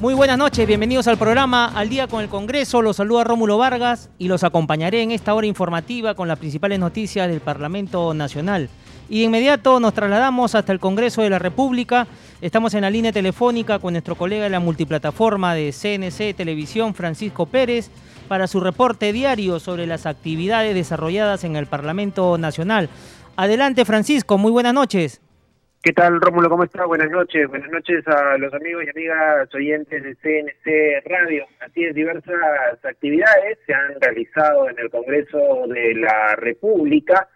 Muy buenas noches, bienvenidos al programa Al día con el Congreso. Los saluda Rómulo Vargas y los acompañaré en esta hora informativa con las principales noticias del Parlamento Nacional. Y de inmediato nos trasladamos hasta el Congreso de la República. Estamos en la línea telefónica con nuestro colega de la multiplataforma de CNC Televisión, Francisco Pérez, para su reporte diario sobre las actividades desarrolladas en el Parlamento Nacional. Adelante, Francisco, muy buenas noches. ¿Qué tal, Rómulo? ¿Cómo estás? Buenas noches. Buenas noches a los amigos y amigas oyentes de CNC Radio. Así es, diversas actividades se han realizado en el Congreso de la República,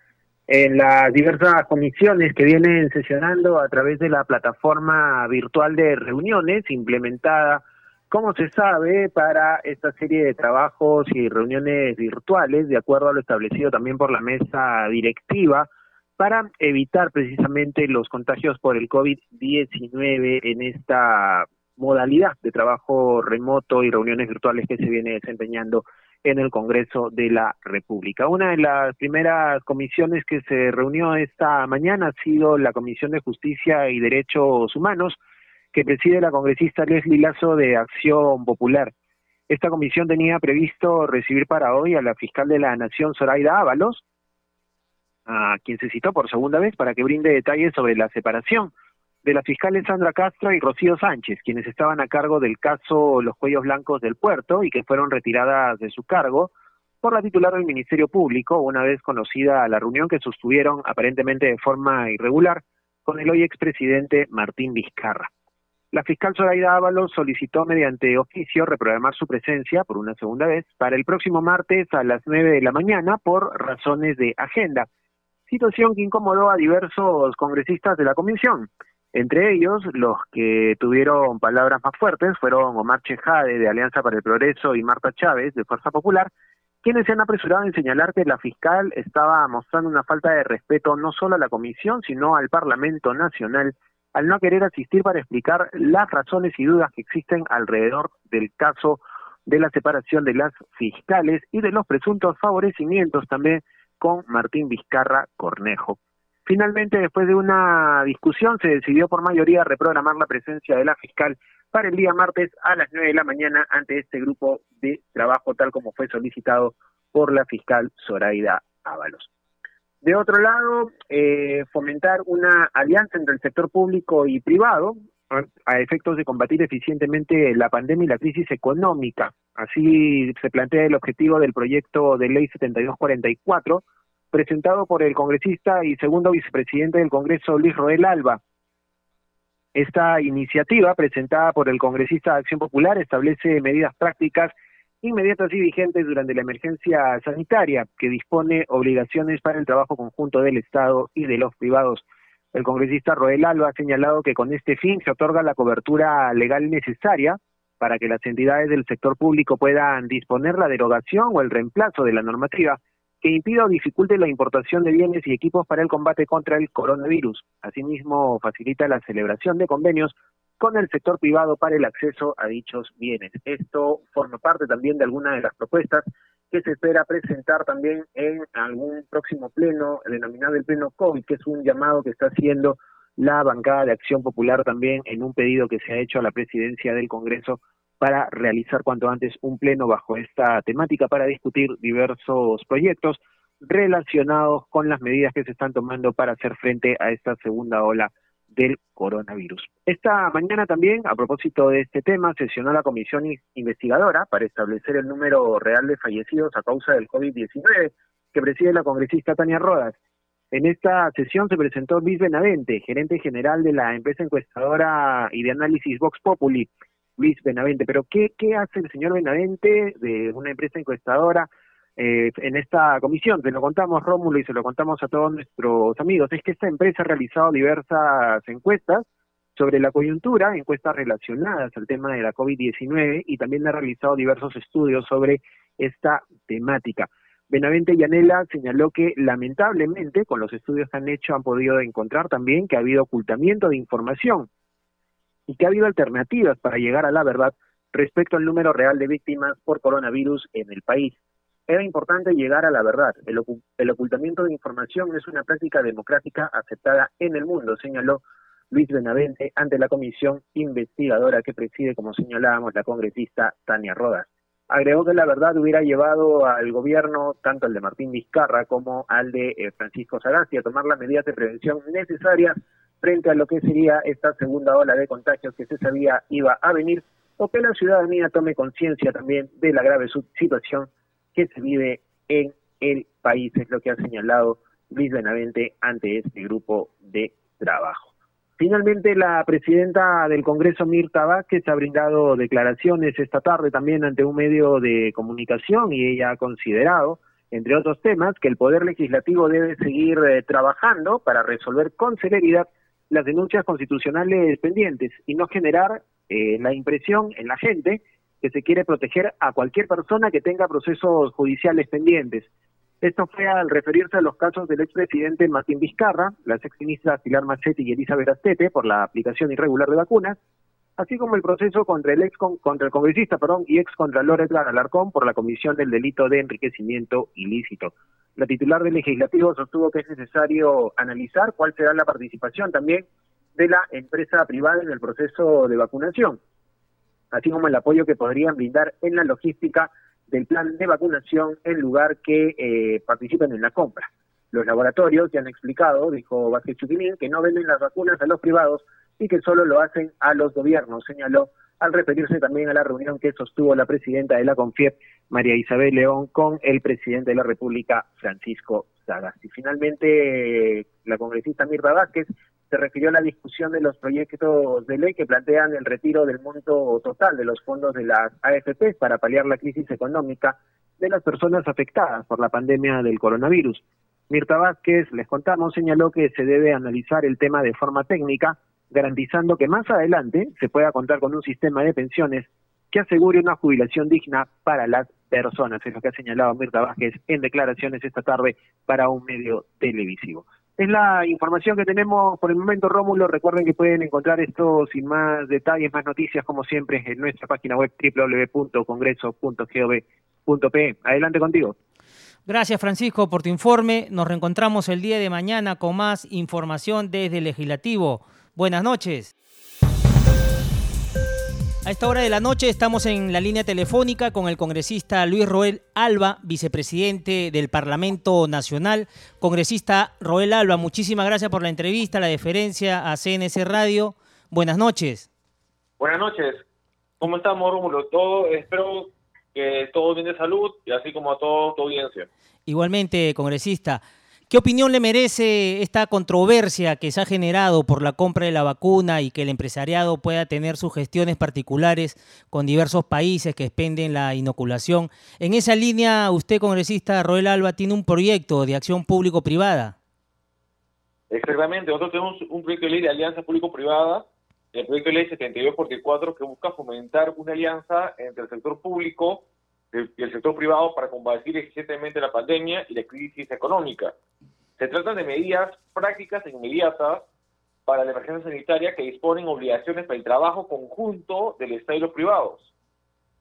en las diversas comisiones que vienen sesionando a través de la plataforma virtual de reuniones implementada, como se sabe, para esta serie de trabajos y reuniones virtuales, de acuerdo a lo establecido también por la mesa directiva para evitar precisamente los contagios por el COVID-19 en esta modalidad de trabajo remoto y reuniones virtuales que se viene desempeñando en el Congreso de la República. Una de las primeras comisiones que se reunió esta mañana ha sido la Comisión de Justicia y Derechos Humanos, que preside la congresista Leslie Lazo de Acción Popular. Esta comisión tenía previsto recibir para hoy a la fiscal de la Nación, Zoraida Ábalos, a quien se citó por segunda vez para que brinde detalles sobre la separación de las fiscales Sandra Castro y Rocío Sánchez, quienes estaban a cargo del caso Los Cuellos Blancos del Puerto y que fueron retiradas de su cargo por la titular del Ministerio Público, una vez conocida la reunión que sostuvieron aparentemente de forma irregular con el hoy expresidente Martín Vizcarra. La fiscal Zoraida Ábalos solicitó mediante oficio reprogramar su presencia por una segunda vez para el próximo martes a las nueve de la mañana por razones de agenda situación que incomodó a diversos congresistas de la comisión. Entre ellos, los que tuvieron palabras más fuertes fueron Omar Chejade, de Alianza para el Progreso, y Marta Chávez, de Fuerza Popular, quienes se han apresurado en señalar que la fiscal estaba mostrando una falta de respeto no solo a la comisión, sino al Parlamento Nacional, al no querer asistir para explicar las razones y dudas que existen alrededor del caso de la separación de las fiscales y de los presuntos favorecimientos también con Martín Vizcarra Cornejo. Finalmente, después de una discusión, se decidió por mayoría reprogramar la presencia de la fiscal para el día martes a las nueve de la mañana ante este grupo de trabajo, tal como fue solicitado por la fiscal Zoraida Ábalos. De otro lado, eh, fomentar una alianza entre el sector público y privado a efectos de combatir eficientemente la pandemia y la crisis económica. Así se plantea el objetivo del proyecto de ley 7244, presentado por el congresista y segundo vicepresidente del Congreso, Luis Roel Alba. Esta iniciativa, presentada por el congresista de Acción Popular, establece medidas prácticas inmediatas y vigentes durante la emergencia sanitaria, que dispone obligaciones para el trabajo conjunto del Estado y de los privados. El congresista Roel Alba ha señalado que con este fin se otorga la cobertura legal necesaria para que las entidades del sector público puedan disponer la derogación o el reemplazo de la normativa que impida o dificulte la importación de bienes y equipos para el combate contra el coronavirus. Asimismo, facilita la celebración de convenios con el sector privado para el acceso a dichos bienes. Esto forma parte también de algunas de las propuestas que se espera presentar también en algún próximo pleno, denominado el pleno COVID, que es un llamado que está haciendo la bancada de Acción Popular también en un pedido que se ha hecho a la presidencia del Congreso para realizar cuanto antes un pleno bajo esta temática para discutir diversos proyectos relacionados con las medidas que se están tomando para hacer frente a esta segunda ola del coronavirus. Esta mañana también, a propósito de este tema, sesionó la comisión investigadora para establecer el número real de fallecidos a causa del COVID-19 que preside la congresista Tania Rodas. En esta sesión se presentó Luis Benavente, gerente general de la empresa encuestadora y de análisis Vox Populi. Luis Benavente, pero ¿qué, qué hace el señor Benavente de una empresa encuestadora eh, en esta comisión. Se lo contamos, Rómulo, y se lo contamos a todos nuestros amigos. Es que esta empresa ha realizado diversas encuestas sobre la coyuntura, encuestas relacionadas al tema de la COVID-19 y también ha realizado diversos estudios sobre esta temática. Benavente Yanela señaló que lamentablemente con los estudios que han hecho han podido encontrar también que ha habido ocultamiento de información y que ha habido alternativas para llegar a la verdad respecto al número real de víctimas por coronavirus en el país. Era importante llegar a la verdad. El, ocultamiento de información es una práctica democrática aceptada en el mundo, señaló Luis Benavente ante la comisión investigadora que preside, como señalábamos, la congresista Tania Rodas. Agregó que la verdad hubiera llevado al gobierno, tanto al de Martín Vizcarra como al de eh, Francisco Sagasti, a tomar las medidas de prevención necesarias frente a lo que sería esta segunda ola de contagios que se sabía iba a venir, o que la ciudadanía tome conciencia también de la grave situación que se vive en el país, es lo que ha señalado Luis Benavente ante este grupo de trabajo. Finalmente, la presidenta del Congreso, Mirta Vázquez, ha brindado declaraciones esta tarde también ante un medio de comunicación y ella ha considerado, entre otros temas, que el Poder Legislativo debe seguir eh, trabajando para resolver con celeridad las denuncias constitucionales pendientes y no generar eh, la impresión en la gente que se quiere proteger a cualquier persona que tenga procesos judiciales pendientes. Esto fue al referirse a los casos del expresidente Martín Vizcarra, las exministras Pilar Machetti y Elizabeth Astete por la aplicación irregular de vacunas, así como el proceso contra el ex contra el congresista, perdón, y ex contralor Edgar Alarcón por la comisión del delito de enriquecimiento ilícito. La titular del legislativo sostuvo que es necesario analizar cuál será la participación también de la empresa privada en el proceso de vacunación, así como el apoyo que podrían brindar en la logística del plan de vacunación en lugar que eh, participen en la compra. Los laboratorios ya han explicado, dijo Vázquez Chuquilín, que no venden las vacunas a los privados y que solo lo hacen a los gobiernos, señaló al referirse también a la reunión que sostuvo la presidenta de la CONFIEP, María Isabel León, con el presidente de la República, Francisco Sagasti. Finalmente, la congresista Mirta Vázquez se refirió a la discusión de los proyectos de ley que plantean el retiro del monto total de los fondos de las AFP para paliar la crisis económica de las personas afectadas por la pandemia del coronavirus. Mirta Vázquez, les contamos, señaló que se debe analizar el tema de forma técnica, garantizando que más adelante se pueda contar con un sistema de pensiones que asegure una jubilación digna para las personas, es lo que ha señalado Mirta Vázquez en declaraciones esta tarde para un medio televisivo. Es la información que tenemos por el momento, Rómulo. Recuerden que pueden encontrar esto sin más detalles, más noticias, como siempre, en nuestra página web www.congreso.gov.pe. Adelante contigo. Gracias, Francisco, por tu informe. Nos reencontramos el día de mañana con más información desde el Legislativo. Buenas noches. A esta hora de la noche estamos en la línea telefónica con el congresista Luis Roel Alba, vicepresidente del Parlamento Nacional. Congresista Roel Alba, muchísimas gracias por la entrevista, la deferencia a CNC Radio. Buenas noches. Buenas noches. ¿Cómo estamos, Rómulo? Todo, espero que todo bien de salud y así como a toda tu audiencia. Igualmente, congresista. ¿Qué opinión le merece esta controversia que se ha generado por la compra de la vacuna y que el empresariado pueda tener sus gestiones particulares con diversos países que expenden la inoculación? En esa línea, usted, congresista Roel Alba, tiene un proyecto de acción público-privada. Exactamente, nosotros tenemos un proyecto de ley de alianza público-privada, el proyecto de ley 7244, que busca fomentar una alianza entre el sector público y el sector privado para combatir eficientemente la pandemia y la crisis económica. Se trata de medidas prácticas e inmediatas para la emergencia sanitaria que disponen obligaciones para el trabajo conjunto del Estado y los privados.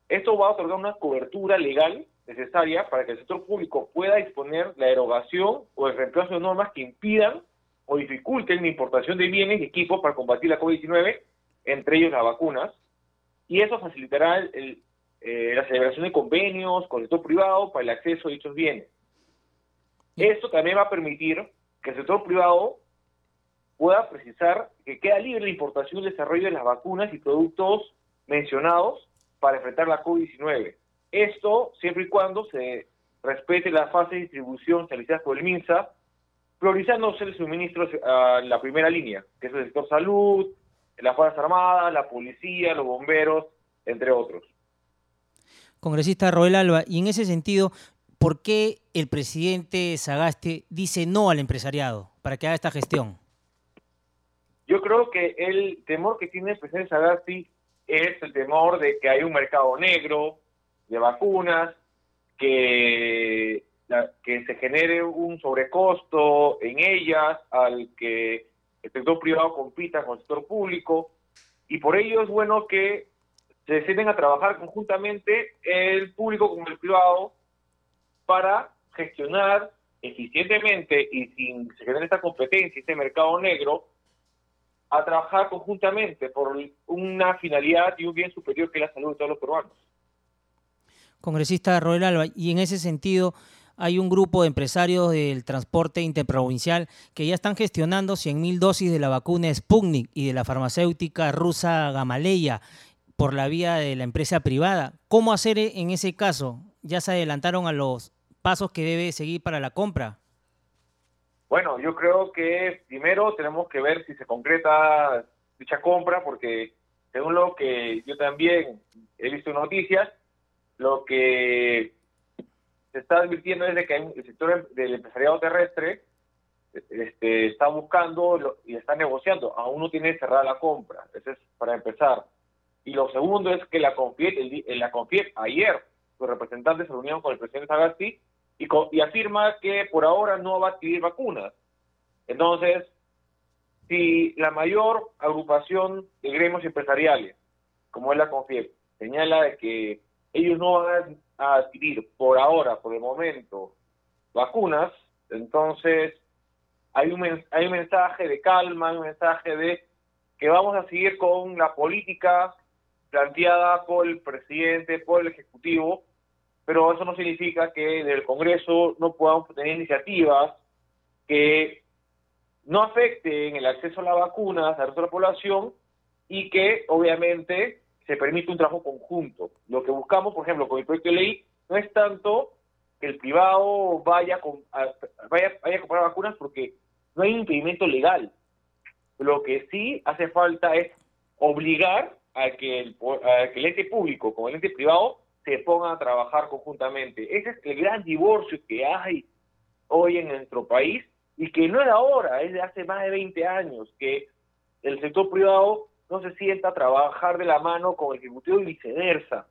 Esto va a otorgar una cobertura legal necesaria para que el sector público pueda disponer la derogación o el reemplazo de normas que impidan o dificulten la importación de bienes y equipos para combatir la COVID-19, entre ellos las vacunas, y eso facilitará el, eh, la celebración de convenios con el sector privado para el acceso a dichos bienes. Esto también va a permitir que el sector privado pueda precisar que queda libre la importación y desarrollo de las vacunas y productos mencionados para enfrentar la COVID-19. Esto siempre y cuando se respete la fase de distribución realizada por el MINSA, priorizándose el suministro a la primera línea, que es el sector salud, las Fuerzas Armadas, la policía, los bomberos, entre otros congresista Roel Alba, y en ese sentido, ¿por qué el presidente Sagaste dice no al empresariado para que haga esta gestión? Yo creo que el temor que tiene el presidente Sagasti es el temor de que hay un mercado negro de vacunas, que, que se genere un sobrecosto en ellas al que el sector privado compita con el sector público, y por ello es bueno que se deciden a trabajar conjuntamente el público con el privado para gestionar eficientemente y sin que se genere esta competencia, este mercado negro, a trabajar conjuntamente por una finalidad y un bien superior que es la salud de todos los peruanos. Congresista Roel Alba, y en ese sentido hay un grupo de empresarios del transporte interprovincial que ya están gestionando 100.000 dosis de la vacuna Sputnik y de la farmacéutica rusa Gamaleya por la vía de la empresa privada. ¿Cómo hacer en ese caso? ¿Ya se adelantaron a los pasos que debe seguir para la compra? Bueno, yo creo que primero tenemos que ver si se concreta dicha compra, porque según lo que yo también he visto noticias, lo que se está advirtiendo es de que el sector del empresariado terrestre este, está buscando y está negociando, aún no tiene cerrada la compra, eso es para empezar. Y lo segundo es que la CONFIET, el, la CONFIET ayer, sus representantes se reunieron con el presidente Sagasti y, afirma que por ahora no va a adquirir vacunas. Entonces, si la mayor agrupación de gremios empresariales, como es la CONFIEP, señala de que ellos no van a adquirir por ahora, por el momento, vacunas, entonces hay un, hay un mensaje de calma, un mensaje de que vamos a seguir con la política planteada por el presidente, por el Ejecutivo, pero eso no significa que en el Congreso no podamos tener iniciativas que no afecten el acceso a las vacunas a la población y que obviamente se permite un trabajo conjunto. Lo que buscamos, por ejemplo, con el proyecto de ley, no es tanto que el privado vaya, a, vaya, vaya a comprar vacunas porque no hay impedimento legal. Lo que sí hace falta es obligar a que el, a que el ente público con el ente privado se pongan a trabajar conjuntamente. Ese es el gran divorcio que hay hoy en nuestro país y que no es ahora, es de hace más de 20 años, que el sector privado no se sienta a trabajar de la mano con el Ejecutivo y viceversa.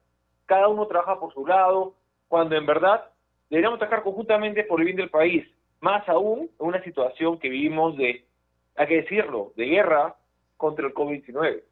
Cada uno trabaja por su lado, cuando en verdad deberíamos trabajar conjuntamente por el bien del país, más aún en una situación que vivimos de, hay que decirlo, de guerra contra el COVID-19.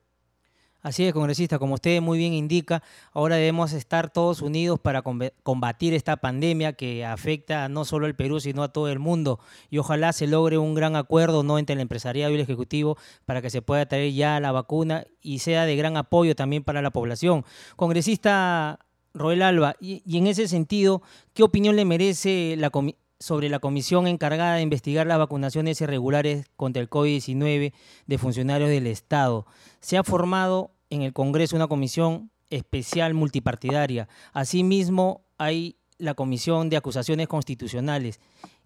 Así es, congresista, como usted muy bien indica, ahora debemos estar todos unidos para combatir esta pandemia que afecta no solo al Perú, sino a todo el mundo. Y ojalá se logre un gran acuerdo ¿no? entre el empresariado y el Ejecutivo para que se pueda traer ya la vacuna y sea de gran apoyo también para la población. Congresista Roel Alba, y, en ese sentido, ¿qué opinión le merece la sobre la comisión encargada de investigar las vacunaciones irregulares contra el COVID-19 de funcionarios del Estado? Se ha formado en el Congreso una comisión especial multipartidaria. Asimismo, hay la Comisión de Acusaciones Constitucionales.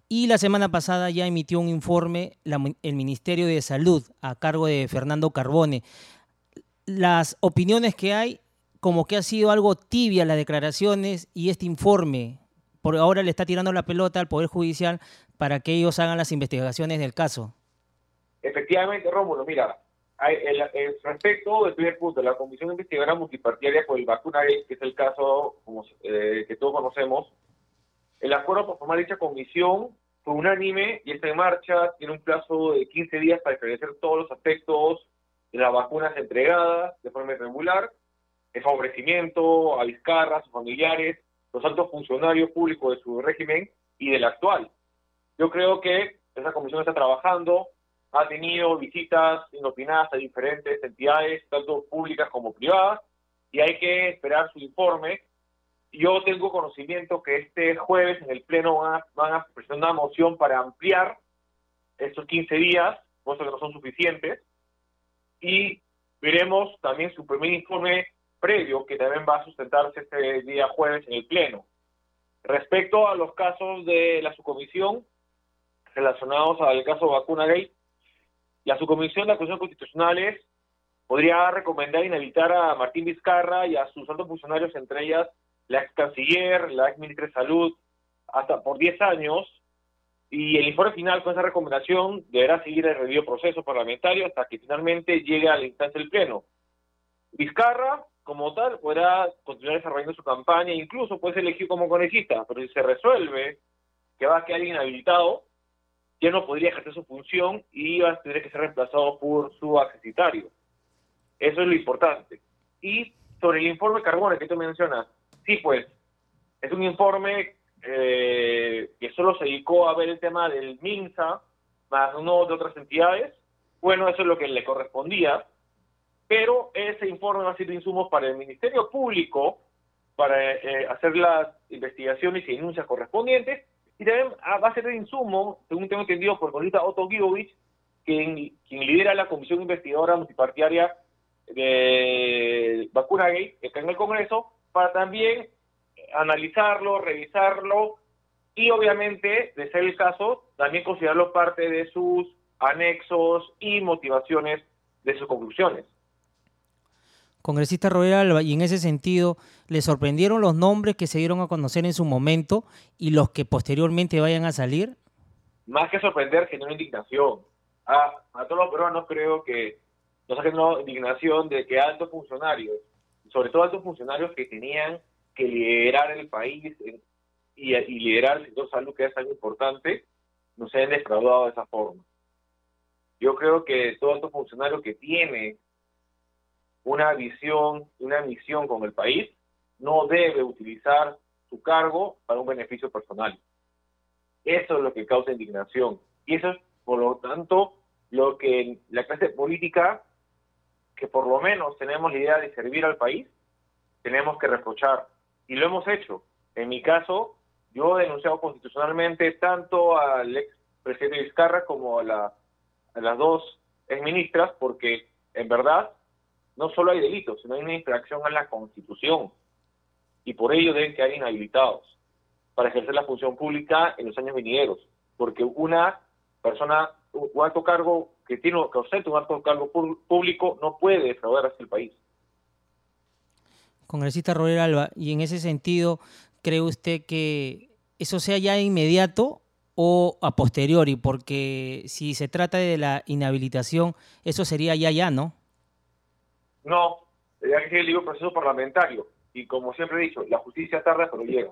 Y la semana pasada ya emitió un informe el Ministerio de Salud a cargo de Fernando Carbone. Las opiniones que hay, como que ha sido algo tibia las declaraciones y este informe, por ahora le está tirando la pelota al Poder Judicial para que ellos hagan las investigaciones del caso. Efectivamente, Rómulo, mira, el, respecto del primer punto, la Comisión Investigadora Multipartidaria por el vacuna que es el caso como, eh, que todos conocemos, el acuerdo para formar dicha comisión fue unánime y está en marcha, tiene un plazo de 15 días para esclarecer todos los aspectos de las vacunas entregadas de forma irregular, el favorecimiento a Vizcarra, a sus familiares, los altos funcionarios públicos de su régimen y del actual. Yo creo que esa comisión está trabajando, ha tenido visitas inopinadas a diferentes entidades, tanto públicas como privadas, y hay que esperar su informe. Yo tengo conocimiento que este jueves en el Pleno van a, presentar una moción para ampliar estos 15 días, puesto que no son suficientes, y veremos también su primer informe previo, que también va a sustentarse este día jueves en el Pleno. Respecto a los casos de la subcomisión relacionados al caso Vacuna Gate, la subcomisión de acusaciones constitucionales podría recomendar inhabilitar a Martín Vizcarra y a sus altos funcionarios, entre ellas la ex canciller, la ex ministra de Salud, hasta por 10 años, y el informe final con esa recomendación deberá seguir el debido proceso parlamentario hasta que finalmente llegue a la instancia del Pleno. Vizcarra, como tal, podrá continuar desarrollando su campaña incluso puede ser elegido como congresista, pero si se resuelve que va a quedar inhabilitado, ya no podría ejercer su función y va a tener que ser reemplazado por su accesitario. Eso es lo importante. Y sobre el informe Carbone que tú mencionas, sí, pues, es un informe eh, que solo se dedicó a ver el tema del MINSA, más uno de otras entidades. Bueno, eso es lo que le correspondía, pero ese informe va a ser de insumos para el Ministerio Público para eh, hacer las investigaciones y denuncias correspondientes, y también ah, va a ser de insumo, según tengo entendido, por el Otto Gibovich, quien, quien lidera la Comisión Investigadora Multipartidaria de Vacuna Gay, que está en el Congreso, para también analizarlo, revisarlo y obviamente, de ser el caso, también considerarlo parte de sus anexos y motivaciones de sus conclusiones. Congresista Royal y en ese sentido, ¿le sorprendieron los nombres que se dieron a conocer en su momento y los que posteriormente vayan a salir? Más que sorprender, generó indignación. A, a todos los peruanos creo que nos ha generado indignación de que altos funcionarios, sobre todo altos funcionarios que tenían que liderar el país y, liderar el sector salud, que es tan importante, nos hayan defraudado de esa forma. Yo creo que todo estos funcionario que tiene una visión, una misión con el país, no debe utilizar su cargo para un beneficio personal. Eso es lo que causa indignación. Y eso es, por lo tanto, lo que la clase política, que por lo menos tenemos la idea de servir al país, tenemos que reprochar y lo hemos hecho. En mi caso, yo he denunciado constitucionalmente tanto al ex presidente Vizcarra como a, la, a las dos exministras, porque en verdad no solo hay delitos, sino hay una infracción a la Constitución. Y por ello deben quedar inhabilitados para ejercer la función pública en los años venideros. Porque una persona, un alto cargo que tiene que ostenta un alto cargo público no puede defraudar hacia el país congresista Roger Alba, y en ese sentido, ¿cree usted que eso sea ya inmediato o a posteriori? Porque si se trata de la inhabilitación, eso sería ya ya, ¿no? No, ya que es el proceso parlamentario. Y como siempre he dicho, la justicia tarda, pero llega.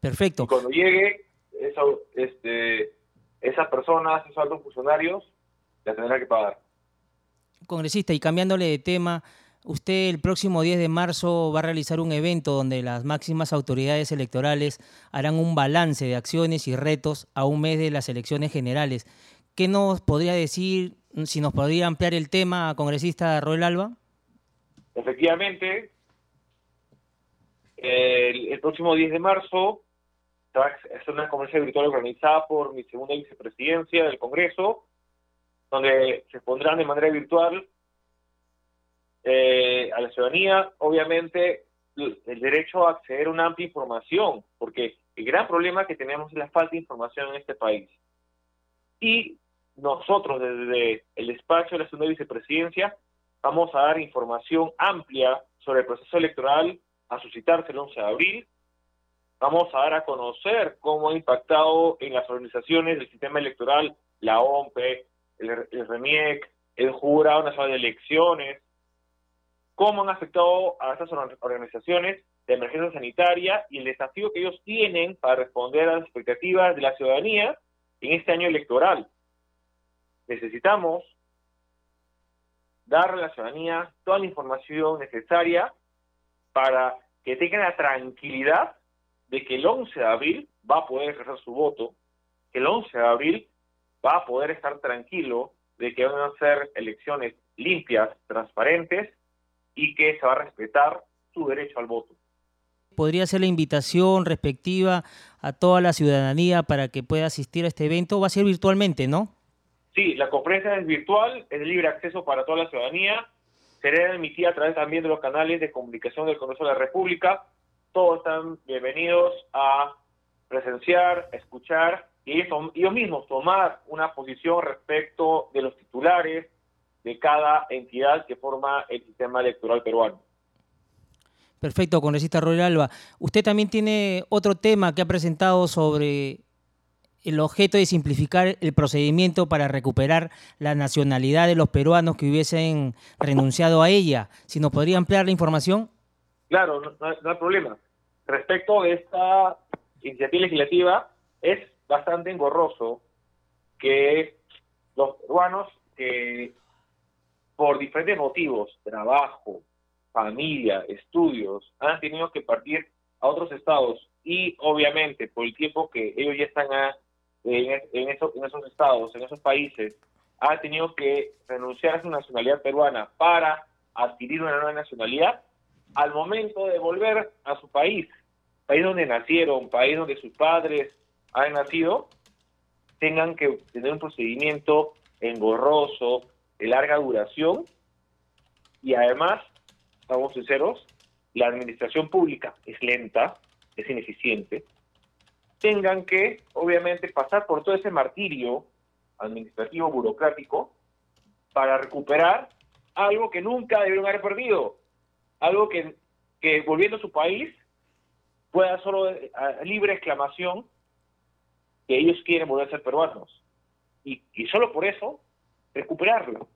Perfecto. Y cuando llegue, eso, este, esas personas, esos altos funcionarios, la tendrán que pagar. Congresista, y cambiándole de tema, Usted el próximo 10 de marzo va a realizar un evento donde las máximas autoridades electorales harán un balance de acciones y retos a un mes de las elecciones generales. ¿Qué nos podría decir, si nos podría ampliar el tema, congresista Roel Alba? Efectivamente, el, próximo 10 de marzo es una conferencia virtual organizada por mi segunda vicepresidencia del Congreso, donde se pondrán de manera virtual eh, a la ciudadanía, obviamente, el derecho a acceder a una amplia información, porque el gran problema que tenemos es la falta de información en este país. Y nosotros, desde el despacho de la segunda vicepresidencia, vamos a dar información amplia sobre el proceso electoral a suscitarse el 11 de abril. Vamos a dar a conocer cómo ha impactado en las organizaciones del sistema electoral la OMPE, el, el REMIEC, el Jurado Nacional de Elecciones, cómo han afectado a estas organizaciones de emergencia sanitaria y el desafío que ellos tienen para responder a las expectativas de la ciudadanía en este año electoral. Necesitamos darle a la ciudadanía toda la información necesaria para que tengan la tranquilidad de que el 11 de abril va a poder ejercer su voto, que el 11 de abril va a poder estar tranquilo de que van a ser elecciones limpias, transparentes y que se va a respetar su derecho al voto. ¿Podría ser la invitación respectiva a toda la ciudadanía para que pueda asistir a este evento? Va a ser virtualmente, ¿no? Sí, la conferencia es virtual, es de libre acceso para toda la ciudadanía, será emitida a través también de los canales de comunicación del Congreso de la República. Todos están bienvenidos a presenciar, escuchar y ellos mismos tomar una posición respecto de los titulares, de cada entidad que forma el sistema electoral peruano. Perfecto, congresista Roy Alba. Usted también tiene otro tema que ha presentado sobre el objeto de simplificar el procedimiento para recuperar la nacionalidad de los peruanos que hubiesen renunciado a ella. Si nos podría ampliar la información. Claro, no, hay problema. Respecto de esta iniciativa legislativa, es bastante engorroso que los peruanos que por diferentes motivos, trabajo, familia, estudios, han tenido que partir a otros estados y obviamente por el tiempo que ellos ya están en, en, esos estados, en esos países, han tenido que renunciar a su nacionalidad peruana para adquirir una nueva nacionalidad, al momento de volver a su país, país donde nacieron, país donde sus padres han nacido, tengan que tener un procedimiento engorroso, de larga duración, y además, estamos sinceros, la administración pública es lenta, es ineficiente, tengan que, obviamente, pasar por todo ese martirio administrativo, burocrático, para recuperar algo que nunca debieron haber perdido, algo que, que volviendo a su país pueda solo a libre exclamación que ellos quieren volver a ser peruanos. Y, y solo por eso, recuperarlo.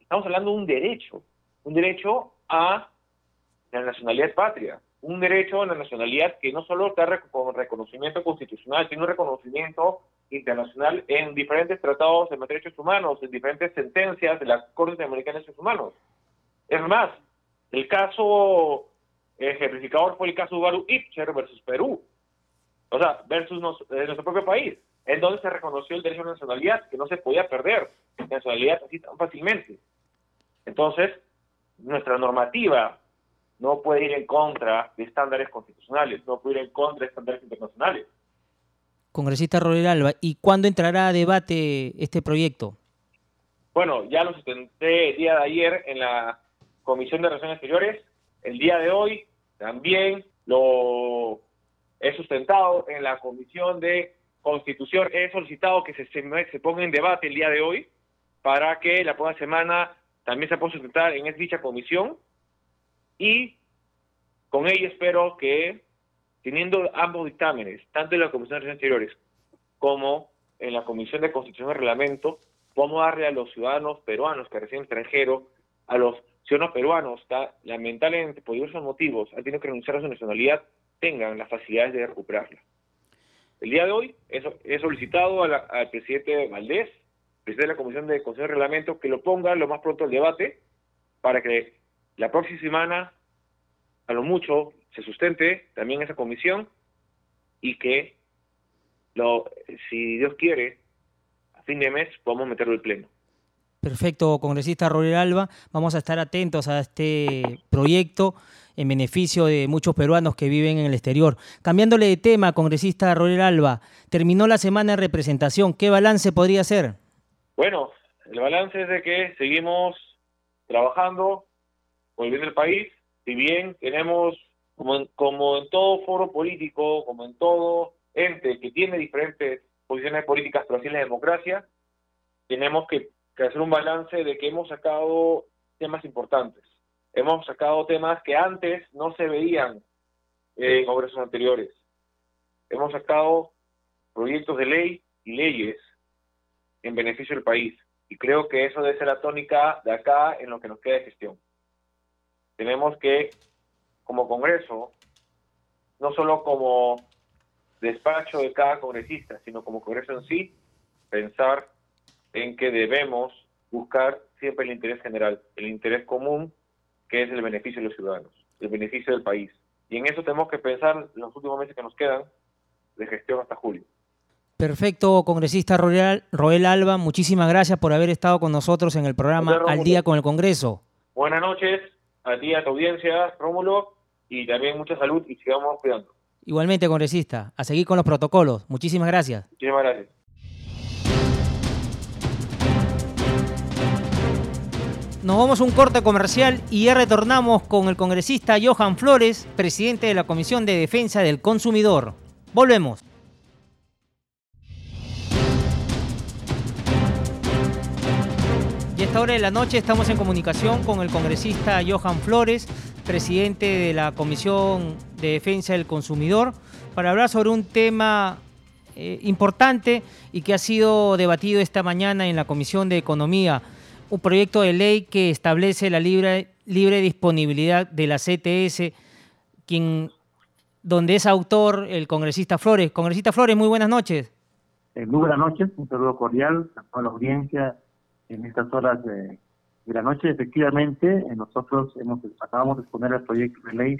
Estamos hablando de un derecho, un derecho a la nacionalidad patria, un derecho a la nacionalidad que no solo está con reconocimiento constitucional, sino un reconocimiento internacional en diferentes tratados de derechos humanos, en diferentes sentencias de las Cortes Americanas de Derechos Humanos. Es más, el caso ejemplificador fue el caso Baru Ipcher versus Perú, o sea, versus eh, nuestro propio país, en donde se reconoció el derecho a la nacionalidad, que no se podía perder nacionalidad así tan fácilmente. Entonces, nuestra normativa no puede ir en contra de estándares constitucionales, no puede ir en contra de estándares internacionales. Congresista Roger Alba, ¿y cuándo entrará a debate este proyecto? Bueno, ya lo sustenté el día de ayer en la Comisión de Relaciones Exteriores. El día de hoy también lo he sustentado en la Comisión de Constitución. He solicitado que se, se, ponga en debate el día de hoy para que la próxima semana también se pueda sustentar en dicha comisión y con ello espero que, teniendo ambos dictámenes, tanto en la Comisión de Exteriores como en la Comisión de Constitución y Reglamento, podamos darle a los ciudadanos peruanos que residen extranjero, a los ciudadanos peruanos que lamentablemente por diversos motivos han tenido que renunciar a su nacionalidad, tengan las facilidades de recuperarla. El día de hoy he, solicitado al presidente Valdés, presidente de la Comisión de Constitución y Reglamento, que lo ponga lo más pronto al debate para que la próxima semana, a lo mucho, se sustente también esa comisión y que, lo, si Dios quiere, a fin de mes podamos meterlo al pleno. Perfecto, congresista Roger Alba. Vamos a estar atentos a este proyecto en beneficio de muchos peruanos que viven en el exterior. Cambiándole de tema, congresista Roger Alba, terminó la semana de representación. ¿Qué balance podría ser? Bueno, el balance es de que seguimos trabajando, volviendo al país, si bien tenemos, como en, como en todo foro político, como en todo ente que tiene diferentes posiciones políticas, pero así la democracia, tenemos que, hacer un balance de que hemos sacado temas importantes. Hemos sacado temas que antes no se veían en congresos anteriores. Hemos sacado proyectos de ley y leyes en beneficio del país. Y creo que eso debe ser la tónica de acá en lo que nos queda de gestión tenemos que, como Congreso, no solo como despacho de cada congresista, sino como Congreso en sí, pensar en que debemos buscar siempre el interés general, el interés común, que es el beneficio de los ciudadanos, el beneficio del país. Y en eso tenemos que pensar en los últimos meses que nos quedan de gestión hasta julio. Perfecto, congresista Roel, Alba, muchísimas gracias por haber estado con nosotros en el programa Al Día con el Congreso. Buenas noches a ti, a tu audiencia, Rómulo, y también mucha salud y sigamos cuidando. Igualmente, congresista, a seguir con los protocolos. Muchísimas gracias. Muchísimas gracias. Nos vamos a un corte comercial y ya retornamos con el congresista Johan Flores, presidente de la Comisión de Defensa del Consumidor. Volvemos. Esta hora de la noche estamos en comunicación con el congresista Johan Flores, presidente de la Comisión de Defensa del Consumidor, para hablar sobre un tema eh, importante y que ha sido debatido esta mañana en la Comisión de Economía, un proyecto de ley que establece la libre, disponibilidad de la CTS, quien, donde es autor el congresista Flores. Congresista Flores, muy buenas noches. Eh, muy buenas noches, un saludo cordial a toda la audiencia en estas horas de, la noche. Efectivamente, nosotros hemos, acabamos de exponer el proyecto de ley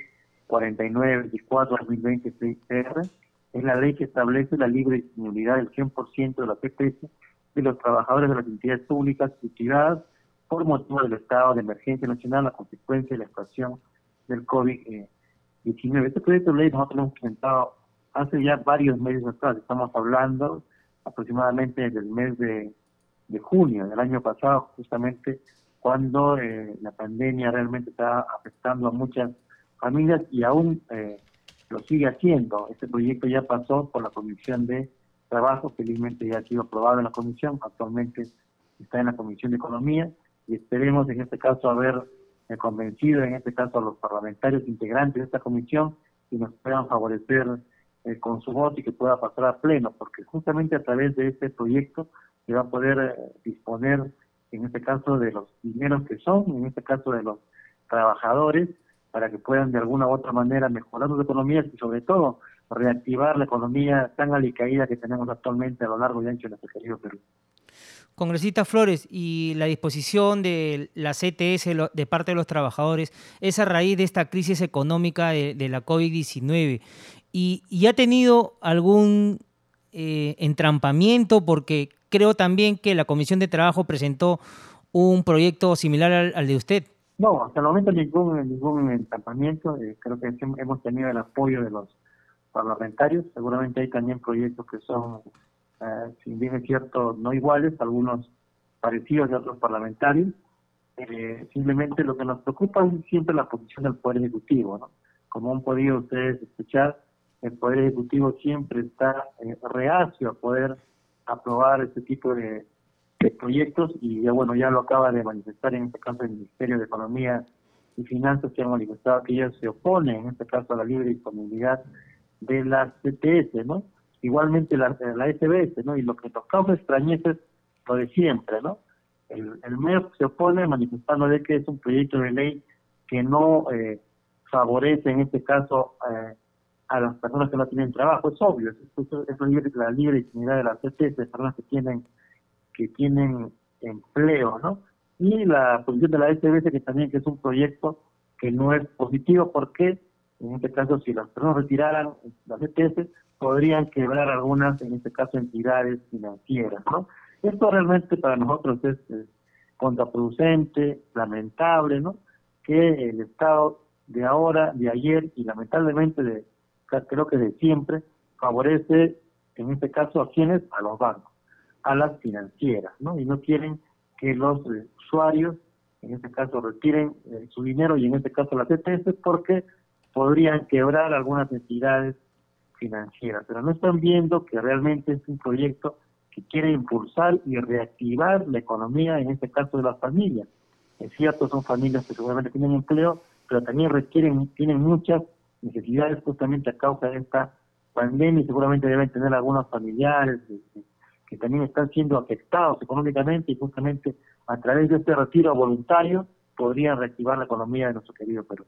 4924-2020-CR, es la ley que establece la libre disponibilidad del 100% de la PPS de los trabajadores de las entidades públicas y privadas por motivo del estado de emergencia nacional a consecuencia de la situación del COVID-19. Este proyecto de ley nosotros lo hemos presentado hace ya varios meses atrás, estamos hablando aproximadamente del mes de, junio del año pasado, justamente cuando eh, la pandemia realmente está afectando a muchas familias y aún eh, lo sigue haciendo. Este proyecto ya pasó por la Comisión de Trabajo, felizmente ya ha sido aprobado en la Comisión, actualmente está en la Comisión de Economía y esperemos en este caso haber eh, convencido, en este caso a los parlamentarios integrantes de esta comisión, que nos puedan favorecer eh, con su voto y que pueda pasar a pleno, porque justamente a través de este proyecto se va a poder disponer, en este caso, de los dineros que son, en este caso de los trabajadores, para que puedan de alguna u otra manera mejorar sus economías y sobre todo reactivar la economía tan alicaída que tenemos actualmente a lo largo y ancho de nuestro querido Perú. Congresista Flores, y la disposición de la CTS de parte de los trabajadores es a raíz de esta crisis económica de, la COVID-19 y, ha tenido algún eh, entrampamiento porque creo también que la Comisión de Trabajo presentó un proyecto similar al de usted. No, hasta el momento ningún ningún encampamiento. Eh, creo que hemos tenido el apoyo de los parlamentarios. Seguramente hay también proyectos que son, eh, si bien es cierto, no iguales, algunos parecidos de otros parlamentarios. Eh, simplemente lo que nos preocupa es siempre la posición del Poder Ejecutivo. ¿no? Como han podido ustedes escuchar, el Poder Ejecutivo siempre está reacio a poder aprobar este tipo de, de proyectos y ya bueno, ya lo acaba de manifestar en este caso el Ministerio de Economía y Finanzas que ha manifestado que ellos se oponen en este caso a la libre disponibilidad de las CTS, ¿no? Igualmente la, la SBS, ¿no? Y lo que nos causa extrañeza lo de siempre, ¿no? El, el MEP se opone manifestando de que es un proyecto de ley que no eh, favorece en este caso eh, a las personas que no tienen trabajo, es obvio, es, es, la libre disponibilidad de las CTS, personas que tienen que tienen empleo, ¿no? Y la posición de la SBS que también que es un proyecto que no es positivo porque en este caso si las personas retiraran las ETS podrían quebrar algunas, en este caso entidades financieras, ¿no? Esto realmente para nosotros es, contraproducente, lamentable, ¿no? Que el Estado de ahora, de ayer y lamentablemente de creo que de siempre favorece en este caso a quienes, a los bancos a las financieras, ¿no? Y no quieren que los eh, usuarios, en este caso, retiren eh, su dinero y en este caso las ETS porque podrían quebrar algunas entidades financieras. Pero no están viendo que realmente es un proyecto que quiere impulsar y reactivar la economía, en este caso de las familias. Es cierto, son familias que seguramente tienen empleo, pero también requieren, tienen muchas necesidades justamente a causa de esta pandemia y seguramente deben tener algunos familiares, que también están siendo afectados económicamente y justamente a través de este retiro voluntario podrían reactivar la economía de nuestro querido Perú.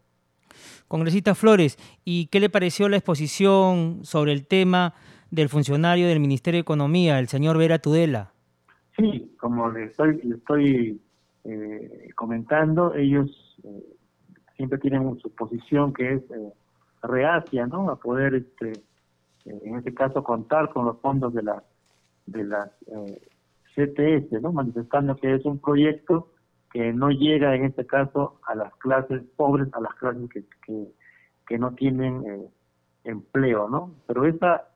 Congresista Flores, ¿y qué le pareció la exposición sobre el tema del funcionario del Ministerio de Economía, el señor Vera Tudela? Sí, como le estoy, le estoy eh, comentando, ellos eh, siempre tienen su posición que es eh, reacia, ¿no? A poder, este, en este caso, contar con los fondos de la de las eh, CTS, ¿no? manifestando que es un proyecto que no llega en este caso a las clases pobres, a las clases que, que, no tienen eh, empleo, ¿no? Pero esa,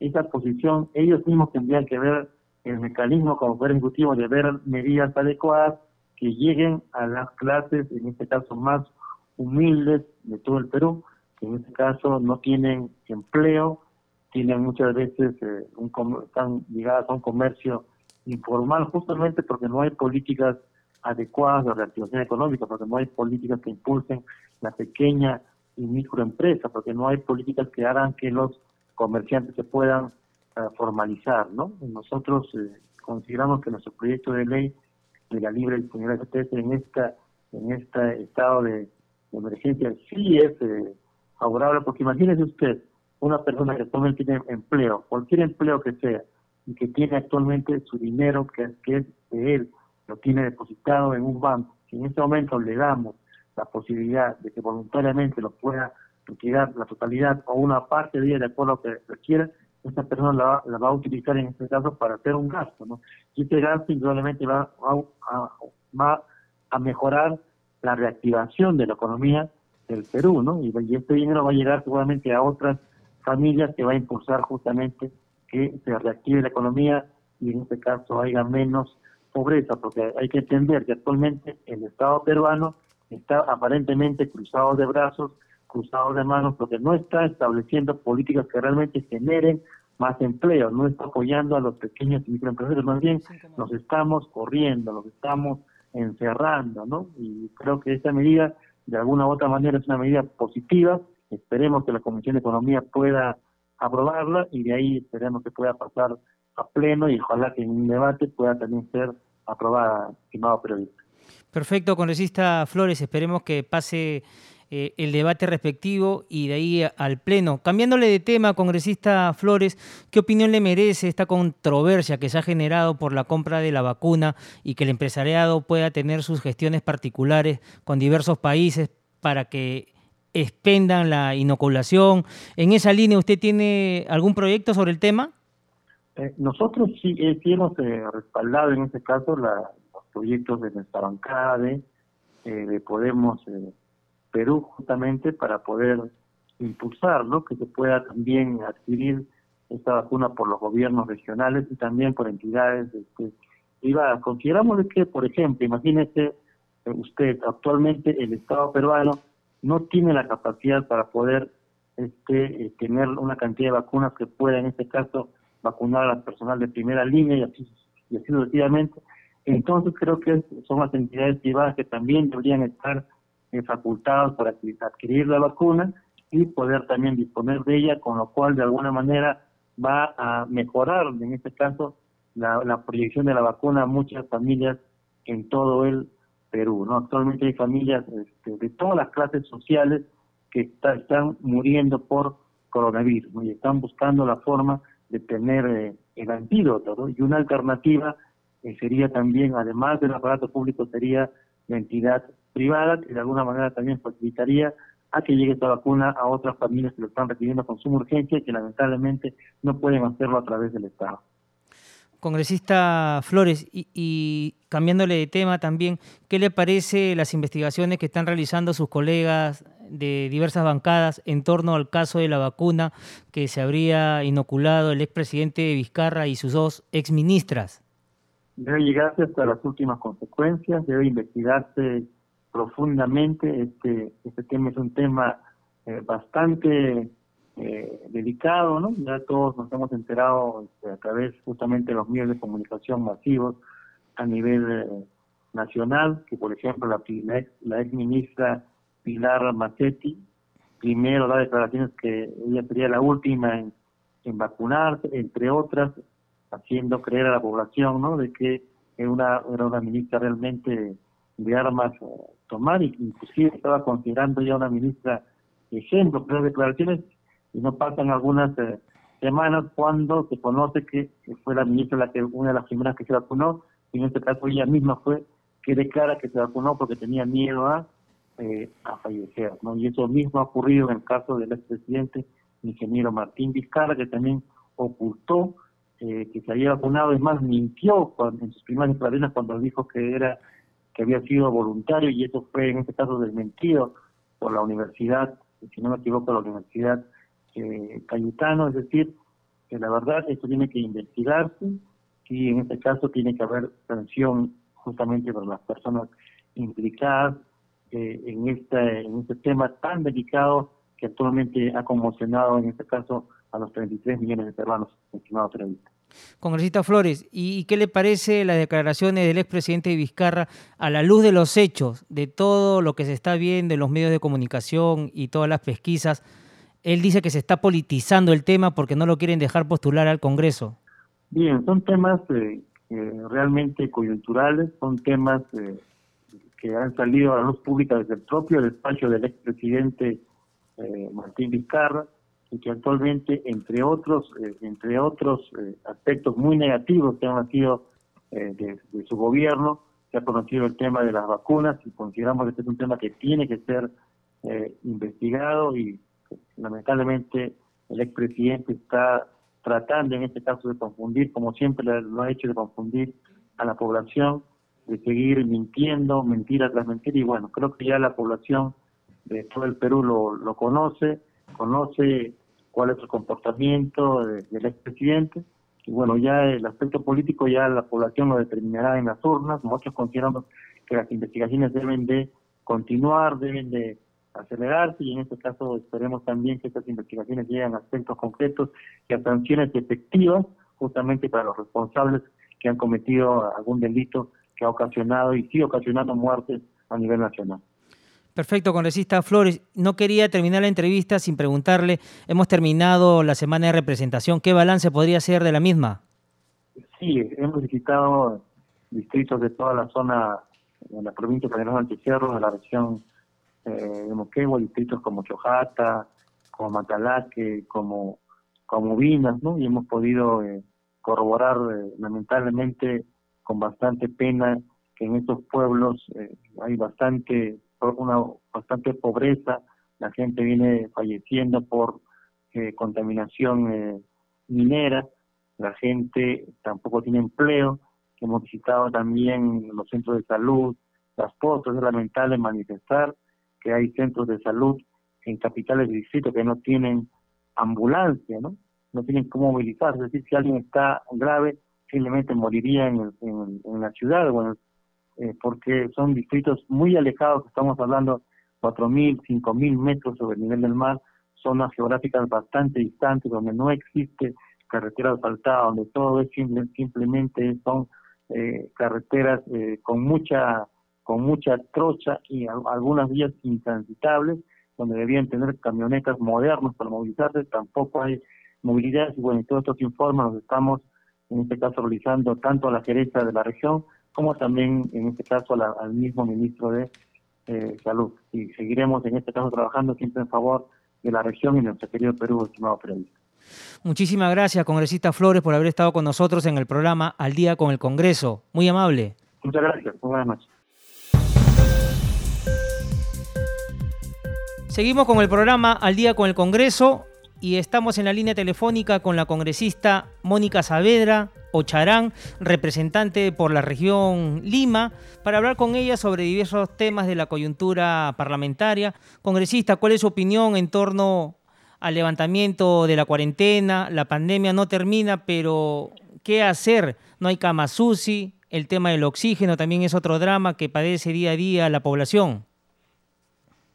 esa posición, ellos mismos tendrían que ver el mecanismo como poder ejecutivo de ver medidas adecuadas que lleguen a las clases, en este caso más humildes de todo el Perú, en este caso no tienen empleo, tienen muchas veces eh, un, están ligadas a un comercio informal justamente porque no hay políticas adecuadas de reactivación económica, porque no hay políticas que impulsen la pequeña y microempresa, porque no hay políticas que hagan que los comerciantes se puedan formalizar, ¿no? Nosotros eh, consideramos que nuestro proyecto de ley de la libre disponibilidad de en esta en este estado de, emergencia sí es eh, favorable, porque imagínese usted una persona que actualmente tiene empleo, cualquier empleo que sea, y que tiene actualmente su dinero que, que es de él, lo tiene depositado en un banco, si en este momento le damos la posibilidad de que voluntariamente lo pueda retirar la totalidad o una parte de ella de acuerdo a lo que requiera, esa persona la, va a utilizar en este caso para hacer un gasto, ¿no? Y este gasto indudablemente va va a mejorar la reactivación de la economía del Perú, ¿no? Y, este dinero va a llegar seguramente a otras familias que va a impulsar justamente que se reactive la economía y en este caso haya menos pobreza, porque hay que entender que actualmente el Estado peruano está aparentemente cruzado de brazos, cruzado de manos, porque no está estableciendo políticas que realmente generen más empleo, no está apoyando a los pequeños y microempresarios, más bien nos estamos corriendo, nos estamos encerrando, ¿no? Y creo que esta medida, de alguna u otra manera, es una medida positiva, esperemos que la Comisión de Economía pueda aprobarla y de ahí esperemos que pueda pasar a pleno y ojalá que en un debate pueda también ser aprobada, estimado periodista. Perfecto, congresista Flores, esperemos que pase eh, el debate respectivo y de ahí al Pleno. Cambiándole de tema, congresista Flores, ¿qué opinión le merece esta controversia que se ha generado por la compra de la vacuna y que el empresariado pueda tener sus gestiones particulares con diversos países para que expendan la inoculación? En esa línea, ¿usted tiene algún proyecto sobre el tema? Eh, nosotros sí, eh, hemos respaldado en este caso los proyectos de nuestra bancada de, de Podemos Perú justamente para poder impulsar ¿no? que se pueda también adquirir esta vacuna por los gobiernos regionales y también por entidades este, privadas. Consideramos que, por ejemplo, imagínese eh, usted, actualmente el Estado peruano no tiene la capacidad para poder este, eh, tener una cantidad de vacunas que pueda, en este caso, vacunar al personal de primera línea y así, y así sucesivamente. Entonces creo que son las entidades privadas que también deberían estar facultados para adquirir la vacuna y poder también disponer de ella, con lo cual de alguna manera va a mejorar, en este caso, la, proyección de la vacuna a muchas familias en todo el Perú. Actualmente hay familias este, de todas las clases sociales que están muriendo por coronavirus y están buscando la forma de tener eh, el antídoto. Y una alternativa eh, sería también, además del aparato público, sería la entidad privada que de alguna manera también facilitaría a que llegue esta vacuna a otras familias que lo están requiriendo con suma urgencia y que lamentablemente no pueden hacerlo a través del Estado. Congresista Flores, y, cambiándole de tema también, ¿qué le parece las investigaciones que están realizando sus colegas de diversas bancadas en torno al caso de la vacuna que se habría inoculado el expresidente Vizcarra y sus dos exministras? Debe llegarse hasta las últimas consecuencias, debe investigarse profundamente. Este, este tema es un tema eh, bastante eh, delicado, ¿no? Ya todos nos hemos enterado este, a través justamente de los medios de comunicación masivos a nivel eh, nacional, que por ejemplo la, ex, ministra Pilar Macetti primero da declaraciones que ella sería la última en, en vacunarse, entre otras, haciendo creer a la población, ¿no? De que una, era una ministra realmente de armas tomar, y inclusive estaba considerando ya una ministra ejemplo, pero declaraciones y no pasan algunas eh, semanas cuando se conoce que, fue la ministra la que una de las primeras que se vacunó, y en este caso ella misma fue que declara que se vacunó porque tenía miedo a, eh, a fallecer, ¿no? Y eso mismo ha ocurrido en el caso del expresidente ingeniero Martín Vizcarra, que también ocultó eh, que se había vacunado, es más, mintió en sus primeras declaraciones cuando dijo que era que había sido voluntario y eso fue en este caso desmentido por la universidad, si no me equivoco, la Universidad eh, Cayetano, es decir, que la verdad esto tiene que investigarse y en este caso tiene que haber sanción justamente por las personas implicadas eh, en, este, en este tema tan delicado que actualmente ha conmocionado en este caso a los 33 millones de peruanos, estimado periodista. Congresista Flores, ¿y qué le parece las declaraciones del expresidente de Vizcarra a la luz de los hechos, de todo lo que se está viendo en los medios de comunicación y todas las pesquisas? él dice que se está politizando el tema porque no lo quieren dejar postular al Congreso. Bien, son temas eh, realmente coyunturales, son temas eh, que han salido a la luz pública desde el propio despacho del expresidente eh, Martín Vizcarra y que actualmente, entre otros, eh, entre otros aspectos muy negativos que han nacido de, su gobierno, se ha conocido el tema de las vacunas y consideramos que este es un tema que tiene que ser investigado y lamentablemente el expresidente está tratando en este caso de confundir, como siempre lo ha hecho, de confundir a la población, de seguir mintiendo, mentira tras mentira, y bueno, creo que ya la población de todo el Perú lo, lo conoce, conoce cuál es el comportamiento del expresidente, y bueno, ya el aspecto político ya la población lo determinará en las urnas, muchos consideramos que las investigaciones deben de continuar, deben de acelerarse. Y en este caso esperemos también que estas investigaciones lleguen a aspectos concretos y a sanciones efectivas justamente para los responsables que han cometido algún delito que ha ocasionado y sigue ocasionando muertes a nivel nacional. Perfecto, congresista Flores. No quería terminar la entrevista sin preguntarle, hemos terminado la semana de representación, ¿qué balance podría ser de la misma? Sí, hemos visitado distritos de toda la zona de la provincia de General Antecierro, de la región eh, de Moquegua, distritos como Chojata, como Matalaque, como, como Vinas, ¿no? Y hemos podido eh, corroborar, eh, lamentablemente, con bastante pena, que en estos pueblos eh, hay bastante, una bastante pobreza, la gente viene falleciendo por contaminación minera, la gente tampoco tiene empleo, hemos visitado también los centros de salud, las fotos, es lamentable manifestar que hay centros de salud en capitales de distrito que no tienen ambulancia, ¿no? No tienen cómo movilizarse. Es decir, si alguien está grave, simplemente moriría en, en, la ciudad, bueno, eh, porque son distritos muy alejados, estamos hablando 4.000, 5.000 metros sobre el nivel del mar, zonas geográficas bastante distantes, donde no existe carretera asfaltada, donde todo es simplemente son eh, carreteras eh, con mucha con mucha trocha y algunas vías intransitables, donde debían tener camionetas modernas para movilizarse, tampoco hay movilidad, y bueno, todos estos informes los estamos en este caso realizando tanto a la gerencia de la región como también en este caso al mismo ministro de eh, Salud. Y seguiremos en este caso trabajando siempre en favor de la región y nuestro querido Perú, estimado periodista. Muchísimas gracias, congresista Flores, por haber estado con nosotros en el programa Al Día con el Congreso. Muy amable. Muchas gracias. Buenas noches. Seguimos con el programa Al día con el Congreso y estamos en la línea telefónica con la congresista Mónica Saavedra Ocharán, representante por la región Lima, para hablar con ella sobre diversos temas de la coyuntura parlamentaria. Congresista, ¿cuál es su opinión en torno al levantamiento de la cuarentena? La pandemia no termina, pero ¿qué hacer? No hay cama SUSI, el tema del oxígeno también es otro drama que padece día a día la población.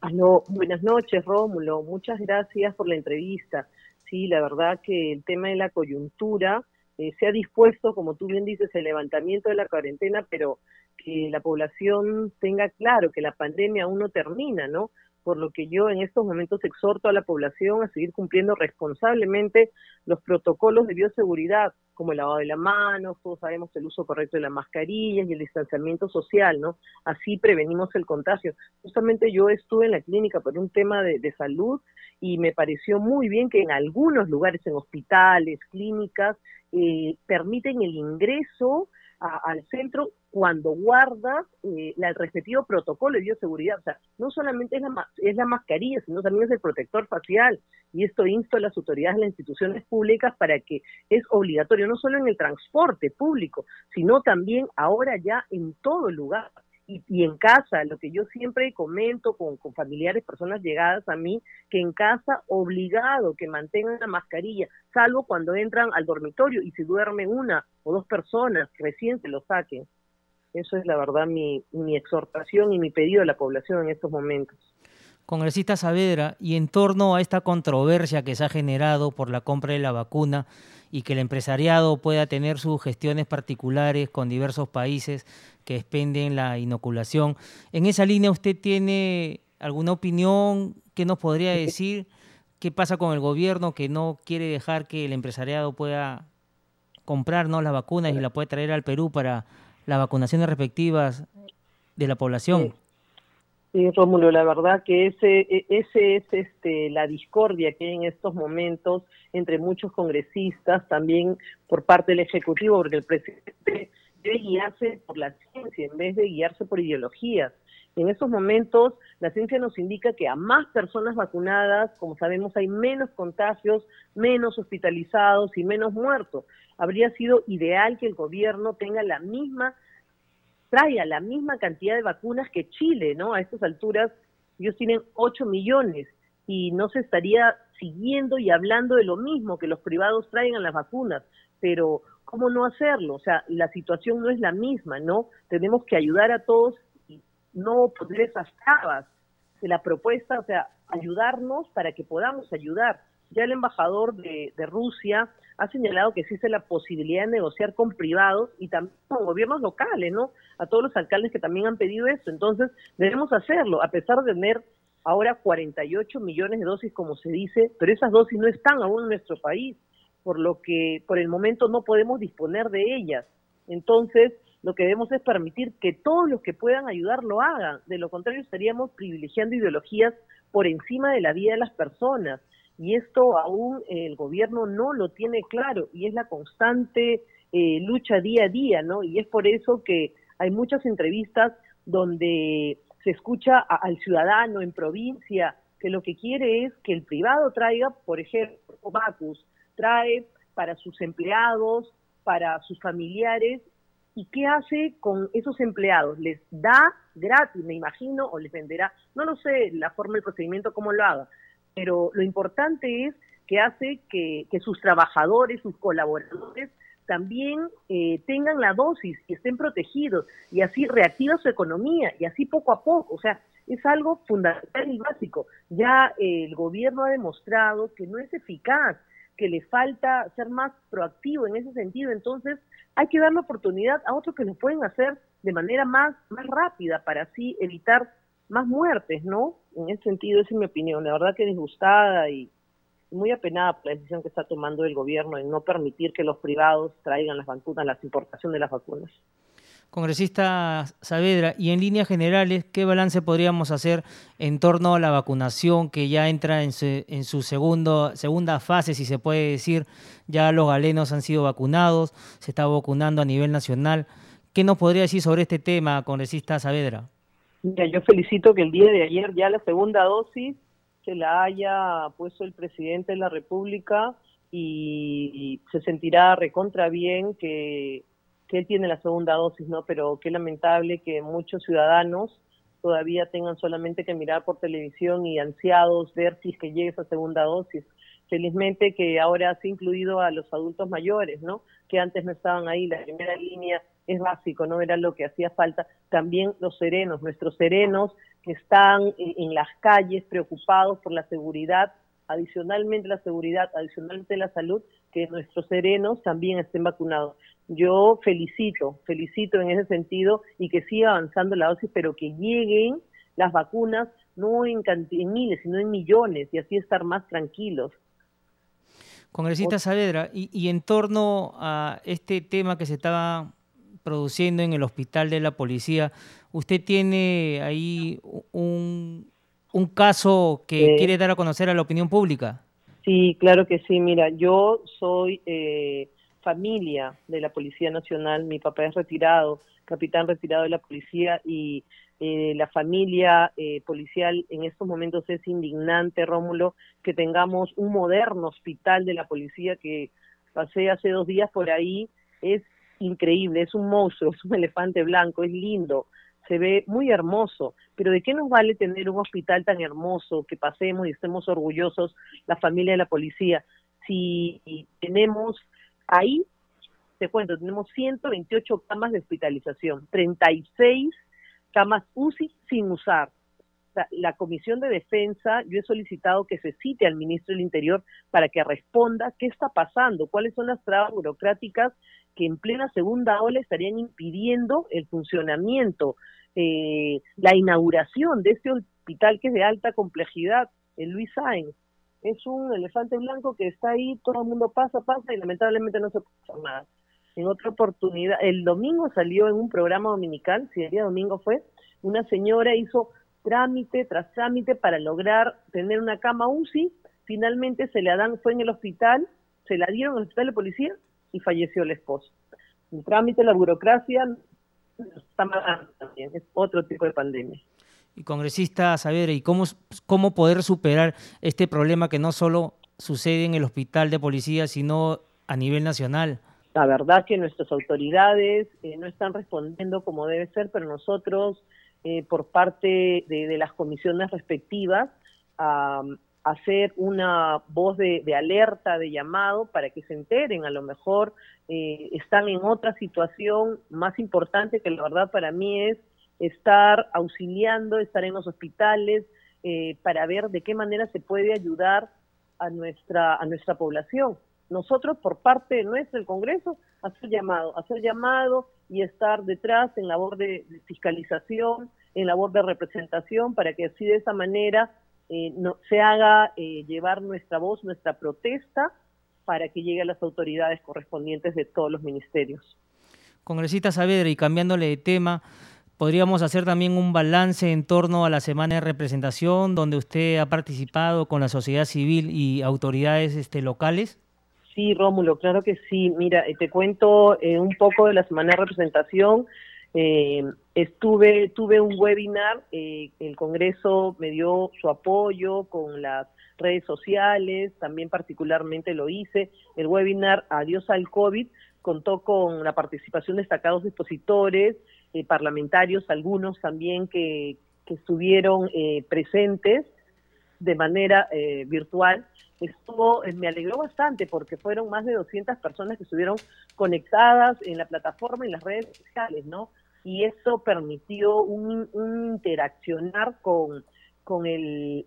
Aló, buenas noches, Rómulo. Muchas gracias por la entrevista. Sí, la verdad que el tema de la coyuntura eh, se ha dispuesto, como tú bien dices, el levantamiento de la cuarentena, pero que la población tenga claro que la pandemia aún no termina, ¿no? Por lo que yo en estos momentos exhorto a la población a seguir cumpliendo responsablemente los protocolos de bioseguridad, como el lavado de las manos, todos sabemos el uso correcto de las mascarillas y el distanciamiento social, ¿no? Así prevenimos el contagio. Justamente yo estuve en la clínica por un tema de, de salud y me pareció muy bien que en algunos lugares, en hospitales, clínicas, eh, permiten el ingreso al centro cuando guardas eh, el respectivo protocolo de bioseguridad. O sea, no solamente es la, es la mascarilla, sino también es el protector facial. Y esto insto a las autoridades de las instituciones públicas para que es obligatorio, no solo en el transporte público, sino también ahora ya en todo lugar y, en casa, lo que yo siempre comento con, familiares, personas llegadas a mí, que en casa obligado que mantengan la mascarilla, salvo cuando entran al dormitorio y si duermen una o dos personas, recién se lo saquen. Eso es la verdad mi, mi exhortación y mi pedido a la población en estos momentos. Congresista Saavedra, y en torno a esta controversia que se ha generado por la compra de la vacuna y que el empresariado pueda tener sus gestiones particulares con diversos países que expenden la inoculación, en esa línea usted tiene alguna opinión que nos podría decir ¿Qué pasa con el gobierno que no quiere dejar que el empresariado pueda comprarnos las vacunas y la puede traer al Perú para las vacunaciones respectivas de la población? Sí, Rómulo, la verdad que ese, e, ese es este, la discordia que hay en estos momentos entre muchos congresistas, también por parte del Ejecutivo, porque el presidente debe guiarse por la ciencia en vez de guiarse por ideologías. En estos momentos, la ciencia nos indica que a más personas vacunadas, como sabemos, hay menos contagios, menos hospitalizados y menos muertos. Habría sido ideal que el gobierno tenga la misma traiga la misma cantidad de vacunas que Chile, ¿no? A estas alturas ellos tienen 8 millones y no se estaría siguiendo y hablando de lo mismo, que los privados traigan las vacunas, pero ¿cómo no hacerlo? O sea, la situación no es la misma, ¿no? Tenemos que ayudar a todos y no poner esas trabas de la propuesta, o sea, ayudarnos para que podamos ayudar. Ya el embajador de, de Rusia ha señalado que existe la posibilidad de negociar con privados y también con gobiernos locales, ¿no? A todos los alcaldes que también han pedido esto. Entonces, debemos hacerlo, a pesar de tener ahora 48 millones de dosis, como se dice, pero esas dosis no están aún en nuestro país, por lo que por el momento no podemos disponer de ellas. Entonces, lo que debemos es permitir que todos los que puedan ayudar lo hagan. De lo contrario, estaríamos privilegiando ideologías por encima de la vida de las personas y esto aún el gobierno no lo tiene claro y es la constante eh, lucha día a día, ¿no? Y es por eso que hay muchas entrevistas donde se escucha al ciudadano en provincia que lo que quiere es que el privado traiga, por ejemplo, Bacus, trae para sus empleados, para sus familiares, ¿y qué hace con esos empleados? ¿Les da gratis, me imagino, o les venderá? No lo sé, la forma, el procedimiento, cómo lo haga, pero lo importante es que hace que, sus trabajadores, sus colaboradores, también eh, tengan la dosis y estén protegidos y así reactiva su economía y así poco a poco. O sea, es algo fundamental y básico. Ya el gobierno ha demostrado que no es eficaz, que le falta ser más proactivo en ese sentido. Entonces, hay que dar la oportunidad a otros que lo pueden hacer de manera más, más rápida para así evitar más muertes, ¿no? En ese sentido, esa es mi opinión. La verdad que disgustada y muy apenada la decisión que está tomando el gobierno en no permitir que los privados traigan las vacunas, la importación de las vacunas. Congresista Saavedra, y en líneas generales, ¿qué balance podríamos hacer en torno a la vacunación que ya entra en su, en su segundo, segunda fase, si se puede decir? Ya los galenos han sido vacunados, se está vacunando a nivel nacional. ¿Qué nos podría decir sobre este tema, congresista Saavedra? Mira, yo felicito que el día de ayer ya la segunda dosis se la haya puesto el presidente de la República y, se sentirá recontra bien que, que él tiene la segunda dosis, ¿no? Pero qué lamentable que muchos ciudadanos todavía tengan solamente que mirar por televisión y ansiados ver si es que llegue esa segunda dosis. Felizmente que ahora se ha incluido a los adultos mayores, ¿no? Que antes no estaban ahí, la primera línea es básico, no era lo que hacía falta. También los serenos, nuestros serenos que están en, las calles preocupados por la seguridad, adicionalmente la seguridad, adicionalmente la salud, que nuestros serenos también estén vacunados. Yo felicito, felicito en ese sentido y que siga avanzando la dosis, pero que lleguen las vacunas no en, en miles, sino en millones y así estar más tranquilos. Congresista Saavedra, y, y, en torno a este tema que se estaba produciendo en el hospital de la policía. ¿Usted tiene ahí un, un caso que quiere dar a conocer a la opinión pública? Sí, claro que sí. Mira, yo soy eh, familia de la Policía Nacional. Mi papá es retirado, capitán retirado de la policía y eh, la familia eh, policial en estos momentos es indignante, Rómulo, que tengamos un moderno hospital de la policía que pasé hace dos días por ahí. Es increíble, es un monstruo, es un elefante blanco, es lindo, se ve muy hermoso, pero ¿de qué nos vale tener un hospital tan hermoso que pasemos y estemos orgullosos la familia de la policía si tenemos ahí, te cuento, tenemos 128 camas de hospitalización, 36 camas UCI sin usar. la Comisión de Defensa, yo he solicitado que se cite al ministro del Interior para que responda qué está pasando, cuáles son las trabas burocráticas que en plena segunda ola estarían impidiendo el funcionamiento, eh, la inauguración de este hospital que es de alta complejidad, el Luis Sáenz. Es un elefante blanco que está ahí, todo el mundo pasa, pasa y lamentablemente no se hacer nada. En otra oportunidad, el domingo salió en un programa dominical, si el día domingo fue, una señora hizo trámite tras trámite para lograr tener una cama UCI, finalmente se la dan, fue en el hospital, se la dieron el hospital de policía y falleció el esposo. El trámite, la burocracia, está mal también, es otro tipo de pandemia. Y congresista Saavedra, ¿y cómo, cómo poder superar este problema que no solo sucede en el hospital de policía, sino a nivel nacional? La verdad que nuestras autoridades eh, no están respondiendo como debe ser, pero nosotros, eh, por parte de, las comisiones respectivas, a hacer una voz de, alerta, de llamado, para que se enteren, a lo mejor eh, están en otra situación más importante que la verdad para mí es estar auxiliando, estar en los hospitales, eh, para ver de qué manera se puede ayudar a nuestra, a nuestra población. Nosotros, por parte de nuestro Congreso, hacer llamado, hacer llamado y estar detrás en labor de, fiscalización, en labor de representación, para que así de esa manera eh, no, se haga eh, llevar nuestra voz, nuestra protesta, para que llegue a las autoridades correspondientes de todos los ministerios. Congresista Saavedra, y cambiándole de tema, Podríamos hacer también un balance en torno a la semana de representación, donde usted ha participado con la sociedad civil y autoridades este, locales. Sí, Rómulo, claro que sí. Mira, eh, te cuento eh, un poco de la semana de representación. Eh, estuve, tuve un webinar, el Congreso me dio su apoyo con las redes sociales, también particularmente lo hice. El webinar Adiós al COVID contó con la participación de destacados expositores, eh, parlamentarios, algunos también que, estuvieron eh, presentes de manera eh, virtual. Estuvo, me alegró bastante porque fueron más de 200 personas que estuvieron conectadas en la plataforma y en las redes sociales, ¿no? Y eso permitió un, interaccionar con, con el,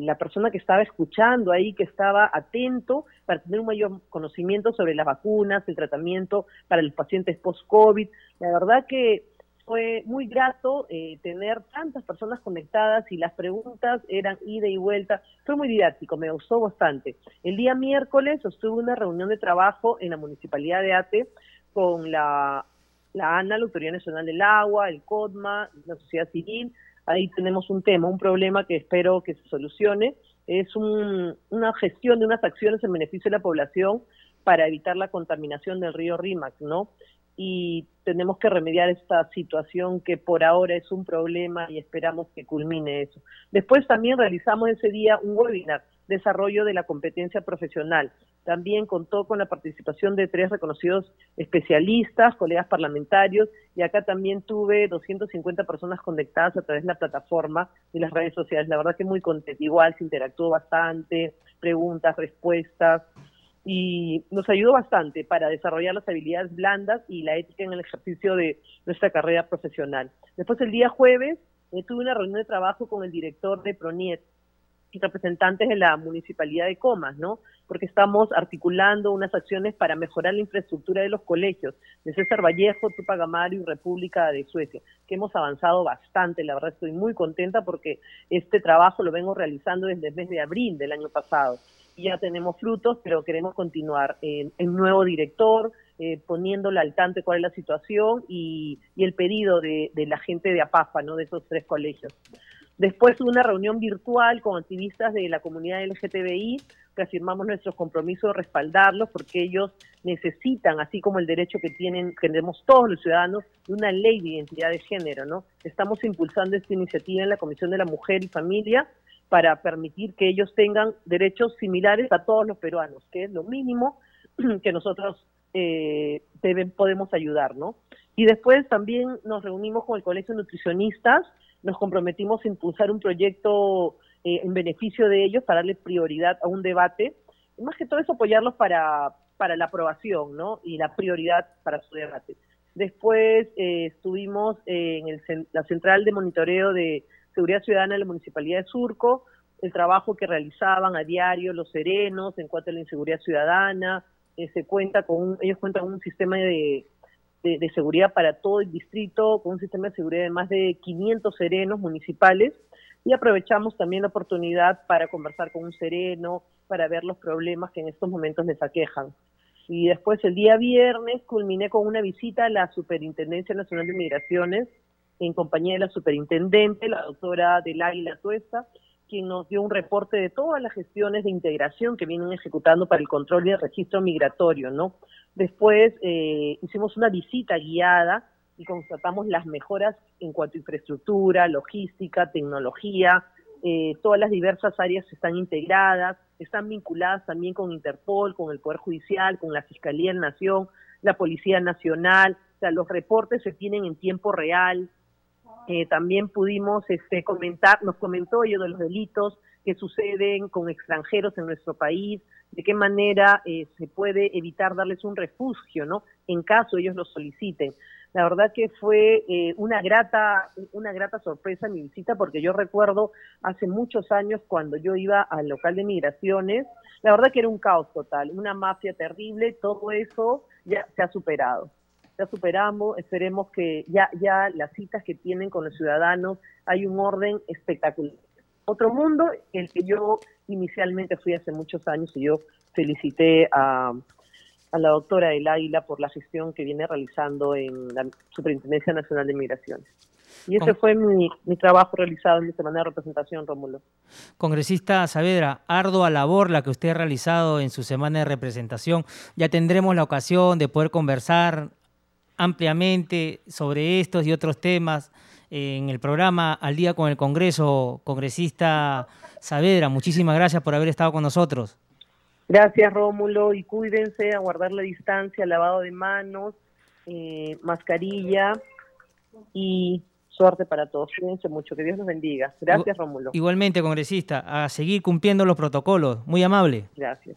la persona que estaba escuchando ahí, que estaba atento para tener un mayor conocimiento sobre las vacunas, el tratamiento para los pacientes post-COVID. La verdad que fue muy grato eh, tener tantas personas conectadas y las preguntas eran ida y vuelta. Fue muy didáctico, me gustó bastante. El día miércoles estuve una reunión de trabajo en la Municipalidad de Ate con la, la ANA, la Autoridad Nacional del Agua, el CODMA, la sociedad civil. Ahí tenemos un tema, un problema que espero que se solucione. Es una gestión de unas acciones en beneficio de la población para evitar la contaminación del río Rímac, ¿no? Y tenemos que remediar esta situación que por ahora es un problema y esperamos que culmine eso. Después también realizamos ese día un webinar, desarrollo de la competencia profesional. También contó con la participación de tres reconocidos especialistas, colegas parlamentarios, y acá también tuve 250 personas conectadas a través de la plataforma y las redes sociales. La verdad que muy contento, igual se interactuó bastante, preguntas, respuestas y nos ayudó bastante para desarrollar las habilidades blandas y la ética en el ejercicio de nuestra carrera profesional. Después el día jueves eh, tuve una reunión de trabajo con el director de PRONIET y representantes de la municipalidad de Comas, ¿no? Porque estamos articulando unas acciones para mejorar la infraestructura de los colegios de César Vallejo, Tupac Amaru y República de Suecia, que hemos avanzado bastante. La verdad estoy muy contenta porque este trabajo lo vengo realizando desde el mes de abril del año pasado ya tenemos frutos, pero queremos continuar. en el nuevo director, eh, poniéndole al tanto cuál es la situación y, el pedido de, la gente de APAFA, ¿no? de esos tres colegios. Después una reunión virtual con activistas de la comunidad LGTBI, reafirmamos nuestro compromiso de respaldarlos porque ellos necesitan, así como el derecho que tienen, que tenemos todos los ciudadanos, de una ley de identidad de género. ¿no? Estamos impulsando esta iniciativa en la Comisión de la Mujer y Familia para permitir que ellos tengan derechos similares a todos los peruanos, que es lo mínimo que nosotros eh, podemos ayudar, ¿no? Y después también nos reunimos con el Colegio de Nutricionistas, nos comprometimos a impulsar un proyecto eh, en beneficio de ellos para darle prioridad a un debate, y más que todo es apoyarlos para, para la aprobación, ¿no? Y la prioridad para su debate. Después eh, estuvimos en el, la central de monitoreo de Seguridad Ciudadana de la Municipalidad de Surco, el trabajo que realizaban a diario los serenos en cuanto a la inseguridad ciudadana, eh, se cuenta con ellos cuentan con un sistema de, de, seguridad para todo el distrito, con un sistema de seguridad de más de 500 serenos municipales y aprovechamos también la oportunidad para conversar con un sereno, para ver los problemas que en estos momentos les aquejan. Y después el día viernes culminé con una visita a la Superintendencia Nacional de Migraciones en compañía de la superintendente, la doctora Del Águila Tuesta, quien nos dio un reporte de todas las gestiones de integración que vienen ejecutando para el control y el registro migratorio, ¿no? Después eh, hicimos una visita guiada y constatamos las mejoras en cuanto a infraestructura, logística, tecnología, eh, todas las diversas áreas están integradas, están vinculadas también con Interpol, con el Poder Judicial, con la Fiscalía de Nación, la Policía Nacional, o sea, los reportes se tienen en tiempo real. Eh, también pudimos este, comentar, nos comentó ello de los delitos que suceden con extranjeros en nuestro país, de qué manera eh, se puede evitar darles un refugio, ¿no? En caso ellos lo soliciten. La verdad que fue eh, una grata una grata sorpresa mi visita porque yo recuerdo hace muchos años cuando yo iba al local de migraciones, la verdad que era un caos total, una mafia terrible, todo eso ya se ha superado. Ya superamos, esperemos que ya ya las citas que tienen con los ciudadanos hay un orden espectacular. Otro mundo, el que yo inicialmente fui hace muchos años y yo felicité a a la doctora del Águila por la gestión que viene realizando en la Superintendencia Nacional de Migraciones. Y ese fue mi, trabajo realizado en mi semana de representación, Rómulo. Congresista Saavedra, ardua labor la que usted ha realizado en su semana de representación. Ya tendremos la ocasión de poder conversar ampliamente sobre estos y otros temas en el programa Al Día con el Congreso. Congresista Saavedra, muchísimas gracias por haber estado con nosotros. Gracias, Rómulo, y cuídense, a guardar la distancia, lavado de manos, eh, mascarilla y suerte para todos. Cuídense mucho, que Dios los bendiga. Gracias, Rómulo. Igualmente, congresista, a seguir cumpliendo los protocolos. Muy amable. Gracias.